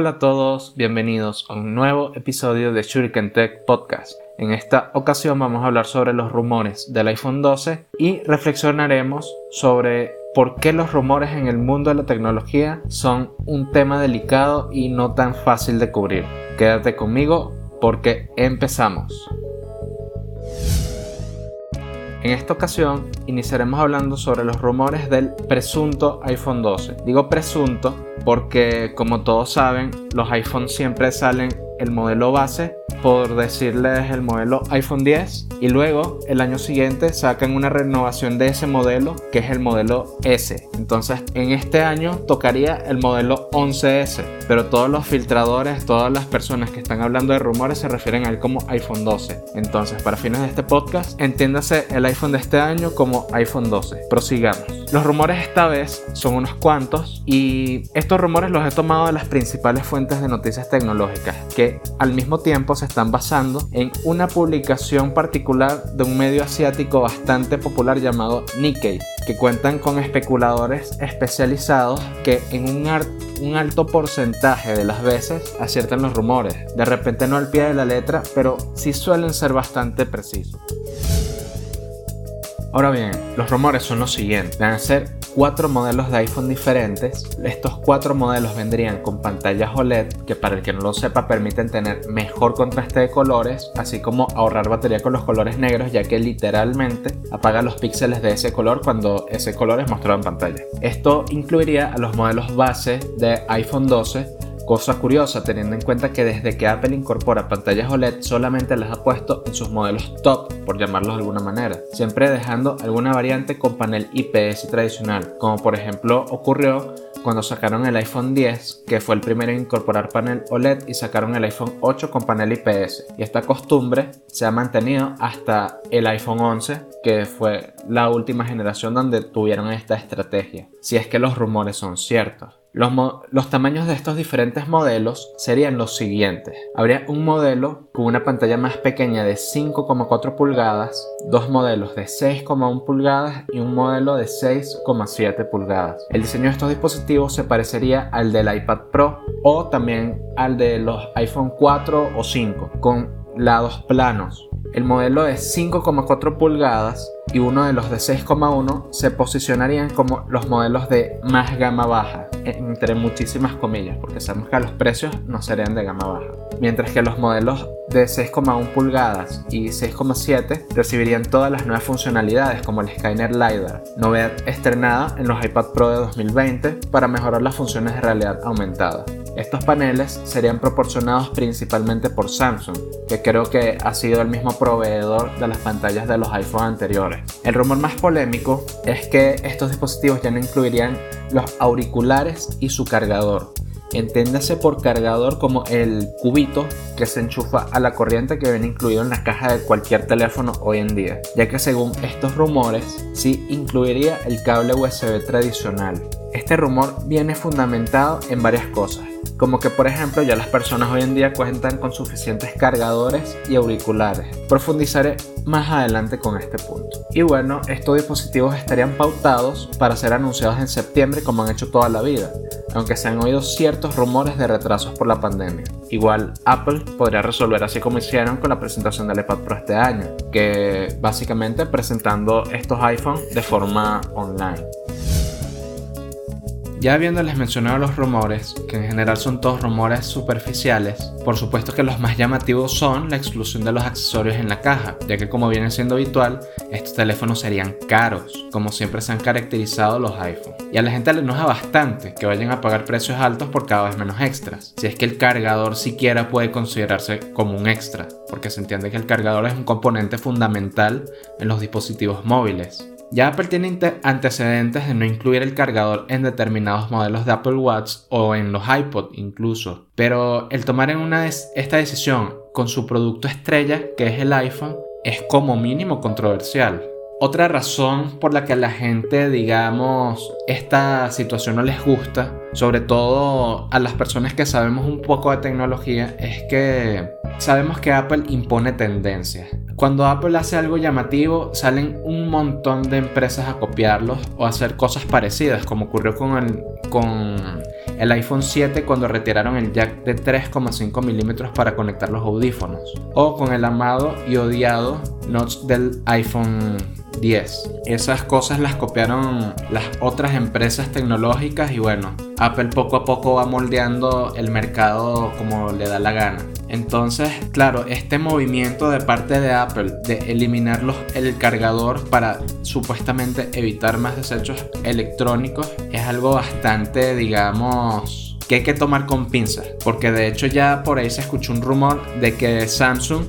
Hola a todos, bienvenidos a un nuevo episodio de Shuriken Tech Podcast. En esta ocasión vamos a hablar sobre los rumores del iPhone 12 y reflexionaremos sobre por qué los rumores en el mundo de la tecnología son un tema delicado y no tan fácil de cubrir. Quédate conmigo porque empezamos. En esta ocasión iniciaremos hablando sobre los rumores del presunto iPhone 12. Digo presunto porque como todos saben, los iPhones siempre salen el modelo base, por decirles el modelo iPhone 10, y luego el año siguiente sacan una renovación de ese modelo, que es el modelo S. Entonces, en este año tocaría el modelo 11S, pero todos los filtradores, todas las personas que están hablando de rumores se refieren a él como iPhone 12. Entonces, para fines de este podcast, entiéndase el iPhone de este año como iPhone 12. Prosigamos. Los rumores esta vez son unos cuantos y estos rumores los he tomado de las principales fuentes de noticias tecnológicas, que al mismo tiempo se están basando en una publicación particular de un medio asiático bastante popular llamado Nikkei, que cuentan con especuladores especializados que en un, alto porcentaje de las veces aciertan los rumores. De repente no al pie de la letra, pero sí suelen ser bastante precisos. Ahora bien, los rumores son los siguientes. Van a ser cuatro modelos de iPhone diferentes. Estos cuatro modelos vendrían con pantallas OLED que para el que no lo sepa permiten tener mejor contraste de colores, así como ahorrar batería con los colores negros ya que literalmente apaga los píxeles de ese color cuando ese color es mostrado en pantalla. Esto incluiría a los modelos base de iPhone 12 Cosa curiosa teniendo en cuenta que desde que Apple incorpora pantallas OLED solamente las ha puesto en sus modelos top, por llamarlos de alguna manera, siempre dejando alguna variante con panel IPS tradicional, como por ejemplo ocurrió cuando sacaron el iPhone 10, que fue el primero en incorporar panel OLED, y sacaron el iPhone 8 con panel IPS. Y esta costumbre se ha mantenido hasta el iPhone 11, que fue la última generación donde tuvieron esta estrategia, si es que los rumores son ciertos. Los, tamaños de estos diferentes modelos serían los siguientes. Habría un modelo con una pantalla más pequeña de 5,4 pulgadas, dos modelos de 6,1 pulgadas y un modelo de 6,7 pulgadas. El diseño de estos dispositivos se parecería al del iPad Pro o también al de los iPhone 4 o 5, con lados planos. El modelo de 5,4 pulgadas y uno de los de 6,1 se posicionarían como los modelos de más gama baja, entre muchísimas comillas, porque sabemos que los precios no serían de gama baja. Mientras que los modelos de 6,1 pulgadas y 6,7 recibirían todas las nuevas funcionalidades como el Skynet LiDAR, novedad estrenada en los iPad Pro de 2020 para mejorar las funciones de realidad aumentada. Estos paneles serían proporcionados principalmente por Samsung, que creo que ha sido el mismo proveedor de las pantallas de los iPhone anteriores. El rumor más polémico es que estos dispositivos ya no incluirían los auriculares y su cargador. Entiéndase por cargador como el cubito que se enchufa a la corriente que viene incluido en la caja de cualquier teléfono hoy en día, ya que según estos rumores sí incluiría el cable USB tradicional. Este rumor viene fundamentado en varias cosas. Como que por ejemplo ya las personas hoy en día cuentan con suficientes cargadores y auriculares. Profundizaré más adelante con este punto. Y bueno, estos dispositivos estarían pautados para ser anunciados en septiembre como han hecho toda la vida, aunque se han oído ciertos rumores de retrasos por la pandemia. Igual Apple podría resolver así como hicieron con la presentación del iPad Pro este año, que básicamente presentando estos iPhones de forma online. Ya habiéndoles mencionado los rumores, que en general son todos rumores superficiales, por supuesto que los más llamativos son la exclusión de los accesorios en la caja, ya que como viene siendo habitual, estos teléfonos serían caros, como siempre se han caracterizado los iPhone. Y a la gente le enoja bastante que vayan a pagar precios altos por cada vez menos extras, si es que el cargador siquiera puede considerarse como un extra, porque se entiende que el cargador es un componente fundamental en los dispositivos móviles. Ya Apple tiene antecedentes de no incluir el cargador en determinados modelos de Apple Watch o en los iPod incluso. Pero el tomar en una esta decisión con su producto estrella, que es el iPhone, es como mínimo controversial. Otra razón por la que a la gente, digamos, esta situación no les gusta, sobre todo a las personas que sabemos un poco de tecnología, es que sabemos que Apple impone tendencias. Cuando Apple hace algo llamativo, salen un montón de empresas a copiarlos o a hacer cosas parecidas, como ocurrió con el, con el iPhone 7 cuando retiraron el jack de 3,5 milímetros para conectar los audífonos, o con el amado y odiado notch del iPhone 10. Esas cosas las copiaron las otras empresas tecnológicas y bueno, Apple poco a poco va moldeando el mercado como le da la gana. Entonces, claro, este movimiento de parte de Apple de eliminar el cargador para supuestamente evitar más desechos electrónicos es algo bastante, digamos, que hay que tomar con pinzas. Porque de hecho ya por ahí se escuchó un rumor de que Samsung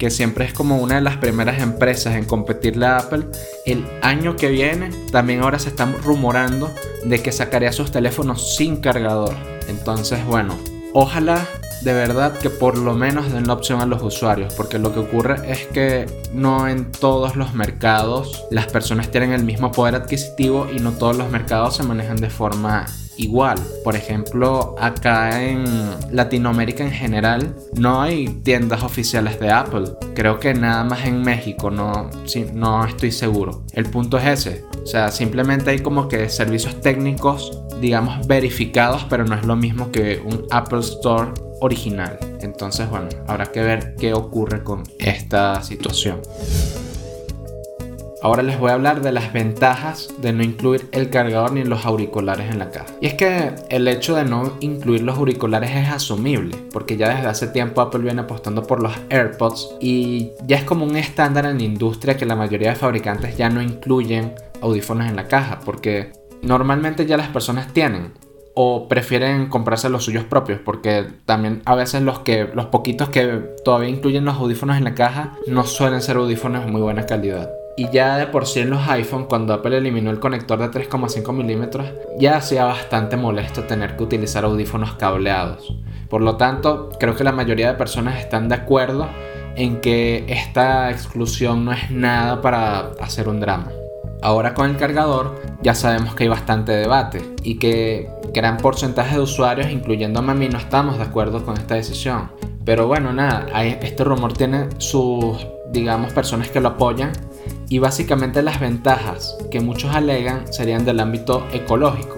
que siempre es como una de las primeras empresas en competirle a Apple, el año que viene también ahora se están rumorando de que sacaría sus teléfonos sin cargador. Entonces, bueno, ojalá de verdad que por lo menos den la opción a los usuarios, porque lo que ocurre es que no en todos los mercados las personas tienen el mismo poder adquisitivo y no todos los mercados se manejan de forma igual. Por ejemplo, acá en Latinoamérica en general no hay tiendas oficiales de Apple. Creo que nada más en México, no, no estoy seguro. El punto es ese. O sea, simplemente hay como que servicios técnicos, digamos, verificados, pero no es lo mismo que un Apple Store original. Entonces, bueno, habrá que ver qué ocurre con esta situación. Ahora les voy a hablar de las ventajas de no incluir el cargador ni los auriculares en la caja. Y es que el hecho de no incluir los auriculares es asumible, porque ya desde hace tiempo Apple viene apostando por los AirPods y ya es como un estándar en la industria que la mayoría de fabricantes ya no incluyen audífonos en la caja, porque normalmente ya las personas tienen o prefieren comprarse los suyos propios porque también a veces los que los poquitos que todavía incluyen los audífonos en la caja no suelen ser audífonos de muy buena calidad. Y ya de por sí en los iPhone, cuando Apple eliminó el conector de 3,5 milímetros, ya hacía bastante molesto tener que utilizar audífonos cableados. Por lo tanto, creo que la mayoría de personas están de acuerdo en que esta exclusión no es nada para hacer un drama. Ahora con el cargador ya sabemos que hay bastante debate y que gran porcentaje de usuarios, incluyendo a mí, no estamos de acuerdo con esta decisión. Pero bueno, nada, este rumor tiene sus, digamos, personas que lo apoyan y básicamente las ventajas que muchos alegan serían del ámbito ecológico,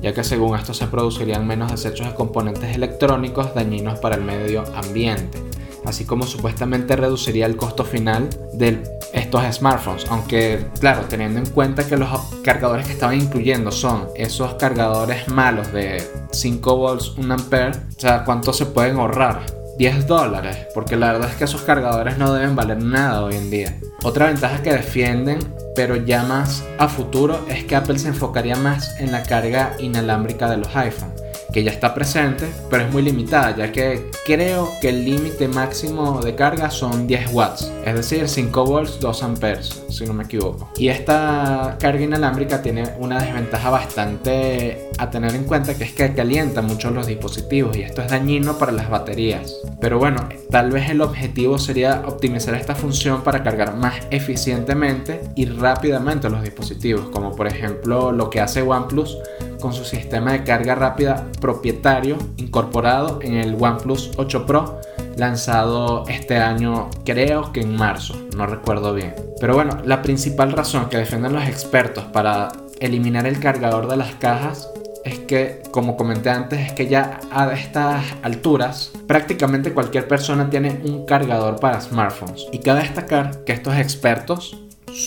ya que según esto se producirían menos desechos de componentes electrónicos dañinos para el medio ambiente, así como supuestamente reduciría el costo final de estos smartphones, aunque claro, teniendo en cuenta que los cargadores que estaban incluyendo son esos cargadores malos de 5 volts, 1 ampere, o sea, ¿cuánto se pueden ahorrar? 10 dólares, porque la verdad es que esos cargadores no deben valer nada hoy en día. Otra ventaja que defienden, pero ya más a futuro, es que Apple se enfocaría más en la carga inalámbrica de los iPhone que ya está presente, pero es muy limitada, ya que creo que el límite máximo de carga son 10 watts, es decir, 5 volts, 2 amperes, si no me equivoco. Y esta carga inalámbrica tiene una desventaja bastante a tener en cuenta, que es que calienta mucho los dispositivos y esto es dañino para las baterías. Pero bueno, tal vez el objetivo sería optimizar esta función para cargar más eficientemente y rápidamente los dispositivos, como por ejemplo lo que hace OnePlus con su sistema de carga rápida propietario incorporado en el OnePlus 8 Pro lanzado este año creo que en marzo, no recuerdo bien. Pero bueno, la principal razón que defienden los expertos para eliminar el cargador de las cajas es que, como comenté antes, es que ya a estas alturas prácticamente cualquier persona tiene un cargador para smartphones. Y cabe destacar que estos expertos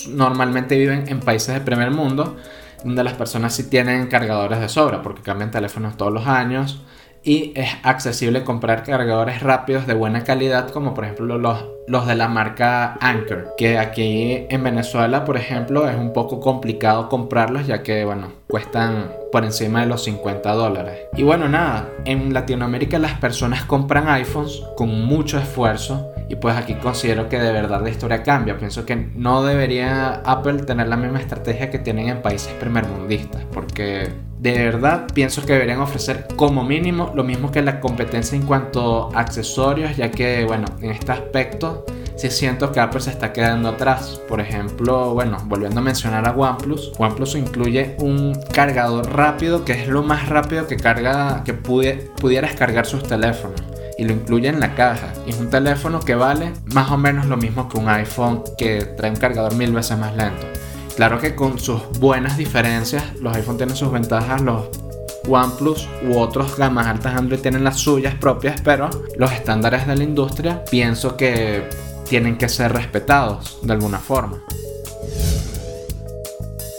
normalmente viven en países de primer mundo donde las personas sí tienen cargadores de sobra porque cambian teléfonos todos los años y es accesible comprar cargadores rápidos de buena calidad como por ejemplo los, los de la marca Anker que aquí en Venezuela por ejemplo es un poco complicado comprarlos ya que bueno cuestan por encima de los 50 dólares. Y bueno nada en Latinoamérica las personas compran iPhones con mucho esfuerzo y pues aquí considero que de verdad la historia cambia. Pienso que no debería Apple tener la misma estrategia que tienen en países primermundistas, porque de verdad pienso que deberían ofrecer como mínimo lo mismo que la competencia en cuanto a accesorios, ya que bueno, en este aspecto sí siento que Apple se está quedando atrás. Por ejemplo, bueno, volviendo a mencionar a OnePlus, OnePlus incluye un cargador rápido que es lo más rápido que carga que pudieras cargar sus teléfonos y lo incluye en la caja. Y es un teléfono que vale más o menos lo mismo que un iPhone que trae un cargador mil veces más lento. Claro que con sus buenas diferencias, los iPhone tienen sus ventajas, los OnePlus u otros gamas altas Android tienen las suyas propias, pero los estándares de la industria pienso que tienen que ser respetados de alguna forma.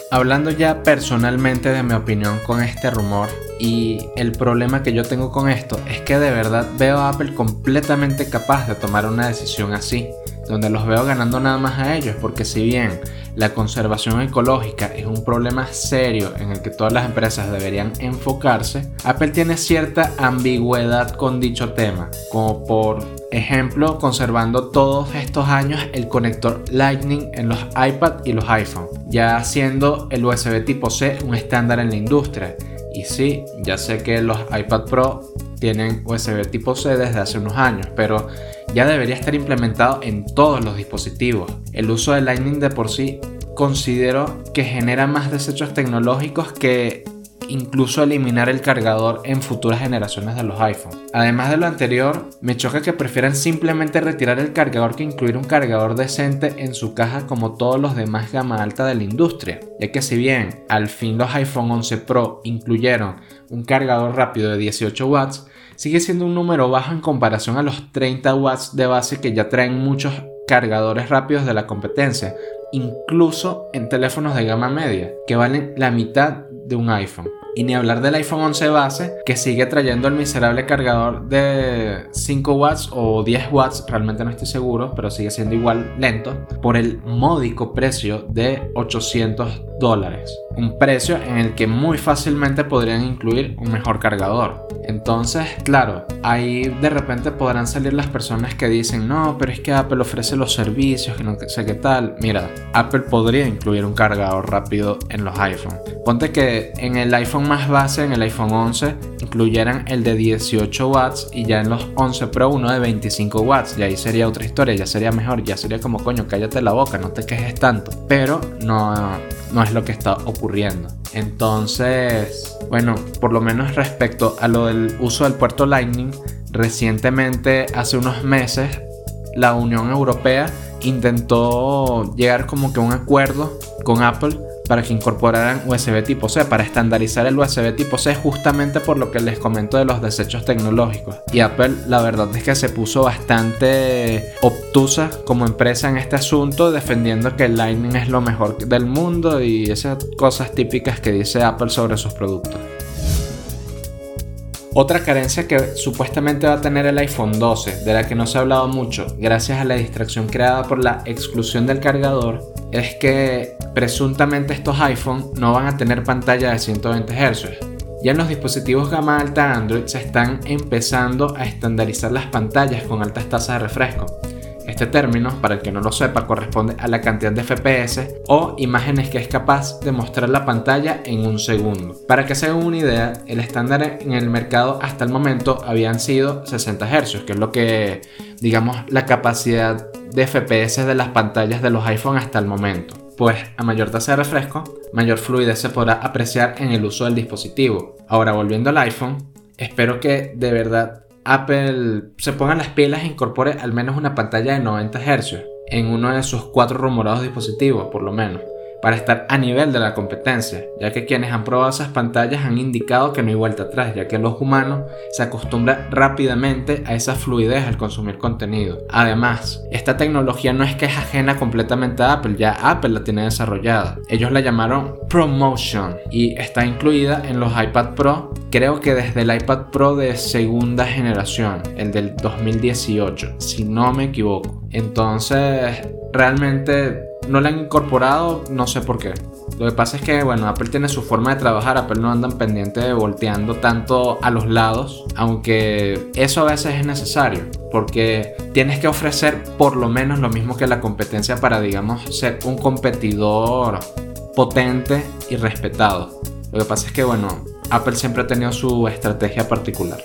Hablando ya personalmente de mi opinión con este rumor y el problema que yo tengo con esto es que de verdad veo a Apple completamente capaz de tomar una decisión así, donde los veo ganando nada más a ellos, porque si bien la conservación ecológica es un problema serio en el que todas las empresas deberían enfocarse, Apple tiene cierta ambigüedad con dicho tema, como por ejemplo conservando todos estos años el conector Lightning en los iPad y los iPhone, ya siendo el USB tipo C un estándar en la industria. Y sí, ya sé que los iPad Pro tienen USB tipo C desde hace unos años, pero ya debería estar implementado en todos los dispositivos. El uso de Lightning de por sí considero que genera más desechos tecnológicos que incluso eliminar el cargador en futuras generaciones de los iPhone. Además de lo anterior, me choca que prefieran simplemente retirar el cargador que incluir un cargador decente en su caja como todos los demás gama alta de la industria, ya que si bien al fin los iPhone 11 Pro incluyeron un cargador rápido de 18 watts, sigue siendo un número bajo en comparación a los 30 watts de base que ya traen muchos cargadores rápidos de la competencia, incluso en teléfonos de gama media, que valen la mitad de un iPhone. Y ni hablar del iPhone 11 base, que sigue trayendo el miserable cargador de 5 watts o 10 watts, realmente no estoy seguro, pero sigue siendo igual lento, por el módico precio de 800 dólares. Un precio en el que muy fácilmente podrían incluir un mejor cargador. Entonces, claro, ahí de repente podrán salir las personas que dicen, no, pero es que Apple ofrece los servicios, que no sé qué tal. Mira, Apple podría incluir un cargador rápido en los iPhone. Ponte que en el iPhone más base, en el iPhone 11, incluyeran el de 18 watts y ya en los 11 Pro uno de 25 watts. Y ahí sería otra historia, ya sería mejor, ya sería como coño, cállate la boca, no te quejes tanto. Pero no, no es lo que está ocurriendo. Entonces, bueno, por lo menos respecto a lo del uso del puerto Lightning, recientemente, hace unos meses, la Unión Europea intentó llegar como que a un acuerdo con Apple para que incorporaran USB tipo C, para estandarizar el USB tipo C justamente por lo que les comento de los desechos tecnológicos. Y Apple la verdad es que se puso bastante obtusa como empresa en este asunto, defendiendo que el Lightning es lo mejor del mundo y esas cosas típicas que dice Apple sobre sus productos. Otra carencia que supuestamente va a tener el iPhone 12, de la que no se ha hablado mucho, gracias a la distracción creada por la exclusión del cargador, es que presuntamente estos iPhone no van a tener pantalla de 120 Hz. Ya en los dispositivos gama alta Android se están empezando a estandarizar las pantallas con altas tasas de refresco. Este término, para el que no lo sepa, corresponde a la cantidad de FPS o imágenes que es capaz de mostrar la pantalla en un segundo. Para que se hagan una idea, el estándar en el mercado hasta el momento habían sido 60 Hz, que es lo que, digamos, la capacidad de FPS de las pantallas de los iPhone hasta el momento. Pues a mayor tasa de refresco, mayor fluidez se podrá apreciar en el uso del dispositivo. Ahora volviendo al iPhone, espero que de verdad Apple se ponga las pilas e incorpore al menos una pantalla de 90 Hz en uno de sus cuatro rumorados dispositivos, por lo menos para estar a nivel de la competencia, ya que quienes han probado esas pantallas han indicado que no hay vuelta atrás, ya que los humanos se acostumbran rápidamente a esa fluidez al consumir contenido. Además, esta tecnología no es que es ajena completamente a Apple, ya Apple la tiene desarrollada. Ellos la llamaron ProMotion y está incluida en los iPad Pro, creo que desde el iPad Pro de segunda generación, el del 2018, si no me equivoco. Entonces, realmente no la han incorporado, no sé por qué. Lo que pasa es que, bueno, Apple tiene su forma de trabajar, Apple no andan pendiente de volteando tanto a los lados, aunque eso a veces es necesario, porque tienes que ofrecer por lo menos lo mismo que la competencia para, digamos, ser un competidor potente y respetado. Lo que pasa es que, bueno, Apple siempre ha tenido su estrategia particular.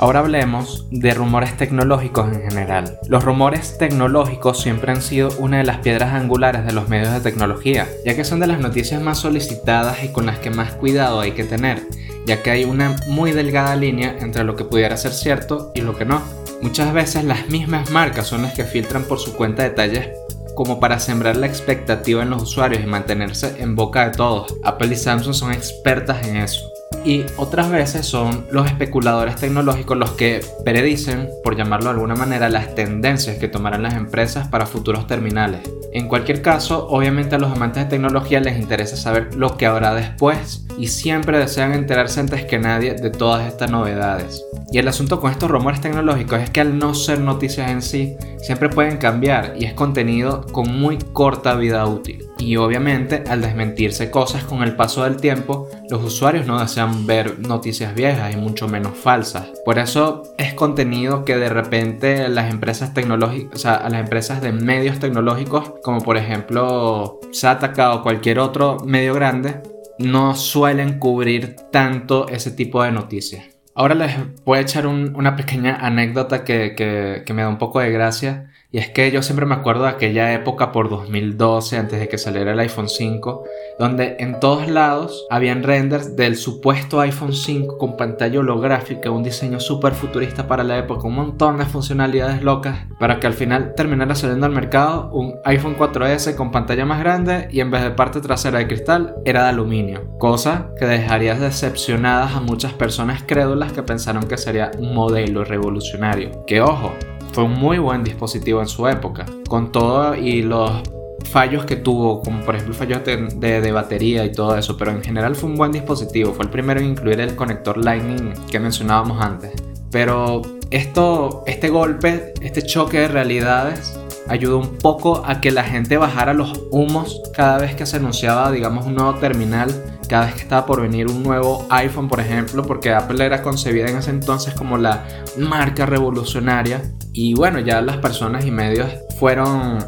Ahora hablemos de rumores tecnológicos en general. Los rumores tecnológicos siempre han sido una de las piedras angulares de los medios de tecnología, ya que son de las noticias más solicitadas y con las que más cuidado hay que tener, ya que hay una muy delgada línea entre lo que pudiera ser cierto y lo que no. Muchas veces las mismas marcas son las que filtran por su cuenta detalles como para sembrar la expectativa en los usuarios y mantenerse en boca de todos. Apple y Samsung son expertas en eso y otras veces son los especuladores tecnológicos los que predicen, por llamarlo de alguna manera, las tendencias que tomarán las empresas para futuros terminales. En cualquier caso, obviamente a los amantes de tecnología les interesa saber lo que habrá después y siempre desean enterarse antes que nadie de todas estas novedades. Y el asunto con estos rumores tecnológicos es que al no ser noticias en sí, siempre pueden cambiar y es contenido con muy corta vida útil. Y obviamente al desmentirse cosas con el paso del tiempo, los usuarios no desean ver noticias viejas y mucho menos falsas. Por eso es contenido que de repente las empresas tecnológicas, o sea, a las empresas de medios tecnológicos, como por ejemplo Sataka o cualquier otro medio grande, no suelen cubrir tanto ese tipo de noticias. Ahora les voy a echar una pequeña anécdota que, que me da un poco de gracia y es que yo siempre me acuerdo de aquella época por 2012, antes de que saliera el iPhone 5, donde en todos lados habían renders del supuesto iPhone 5 con pantalla holográfica, un diseño súper futurista para la época, un montón de funcionalidades locas, para que al final terminara saliendo al mercado un iPhone 4S con pantalla más grande y en vez de parte trasera de cristal era de aluminio, cosa que dejaría decepcionadas a muchas personas crédulas que pensaron que sería un modelo revolucionario. Que ojo, fue un muy buen dispositivo en su época, con todo y los fallos que tuvo, como por ejemplo fallos de, de, batería y todo eso, pero en general fue un buen dispositivo, fue el primero en incluir el conector Lightning que mencionábamos antes. Pero esto, este golpe, este choque de realidades, ayudó un poco a que la gente bajara los humos cada vez que se anunciaba, digamos, un nuevo terminal, cada vez que estaba por venir un nuevo iPhone, por ejemplo, porque Apple era concebida en ese entonces como la marca revolucionaria. Y bueno, ya las personas y medios fueron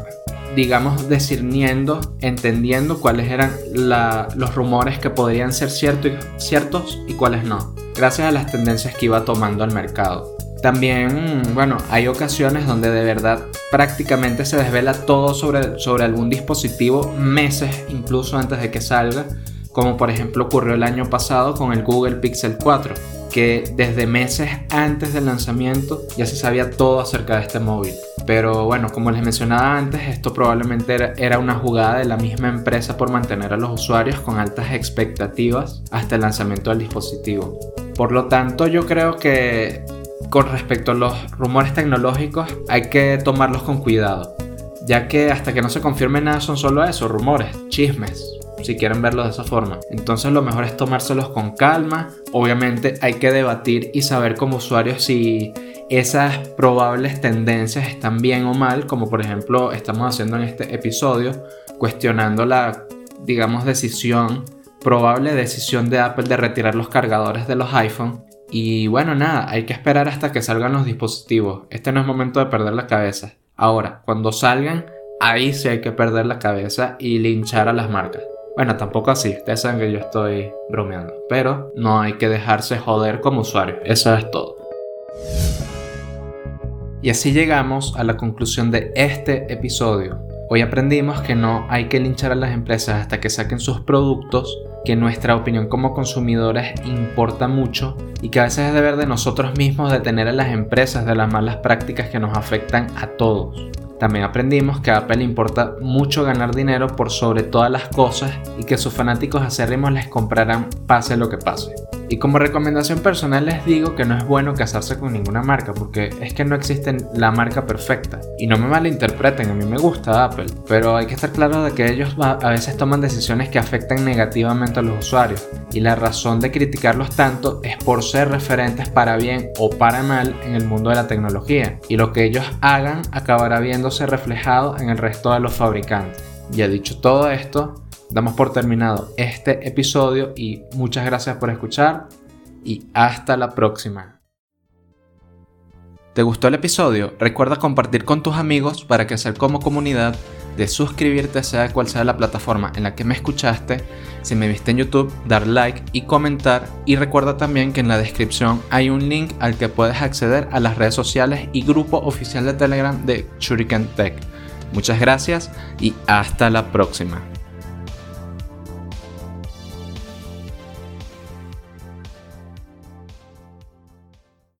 digamos, discerniendo, entendiendo cuáles eran los rumores que podrían ser ciertos y cuáles no, gracias a las tendencias que iba tomando el mercado. También, bueno, hay ocasiones donde de verdad prácticamente se desvela todo sobre, sobre algún dispositivo meses incluso antes de que salga, como por ejemplo ocurrió el año pasado con el Google Pixel 4, que desde meses antes del lanzamiento ya se sabía todo acerca de este móvil. Pero bueno, como les mencionaba antes, esto probablemente era, una jugada de la misma empresa por mantener a los usuarios con altas expectativas hasta el lanzamiento del dispositivo. Por lo tanto, yo creo que con respecto a los rumores tecnológicos hay que tomarlos con cuidado, ya que hasta que no se confirme nada son solo eso, rumores, chismes, si quieren verlo de esa forma. Entonces lo mejor es tomárselos con calma. Obviamente hay que debatir y saber como usuarios si esas probables tendencias están bien o mal, como por ejemplo estamos haciendo en este episodio, cuestionando la, digamos, decisión, probable decisión de Apple de retirar los cargadores de los iPhone y bueno, nada, hay que esperar hasta que salgan los dispositivos. Este no es momento de perder la cabeza. Ahora, cuando salgan, ahí sí hay que perder la cabeza y linchar a las marcas. Bueno, tampoco así, ustedes saben que yo estoy bromeando, pero no hay que dejarse joder como usuario, eso es todo. Y así llegamos a la conclusión de este episodio. Hoy aprendimos que no hay que linchar a las empresas hasta que saquen sus productos que nuestra opinión como consumidores importa mucho y que a veces es deber de nosotros mismos detener a las empresas de las malas prácticas que nos afectan a todos. También aprendimos que a Apple importa mucho ganar dinero por sobre todas las cosas y que sus fanáticos acérrimos les comprarán pase lo que pase. Y como recomendación personal les digo que no es bueno casarse con ninguna marca porque es que no existe la marca perfecta. Y no me malinterpreten, a mí me gusta Apple, pero hay que estar claro de que ellos a veces toman decisiones que afectan negativamente a los usuarios. Y la razón de criticarlos tanto es por ser referentes para bien o para mal en el mundo de la tecnología. Y lo que ellos hagan acabará viéndose reflejado en el resto de los fabricantes. Ya dicho todo esto, damos por terminado este episodio y muchas gracias por escuchar y hasta la próxima. ¿Te gustó el episodio? Recuerda compartir con tus amigos para que sea como comunidad, de suscribirte sea cual sea la plataforma en la que me escuchaste, si me viste en YouTube, dar like y comentar y recuerda también que en la descripción hay un link al que puedes acceder a las redes sociales y grupo oficial de Telegram de Shuriken Tech. Muchas gracias y hasta la próxima.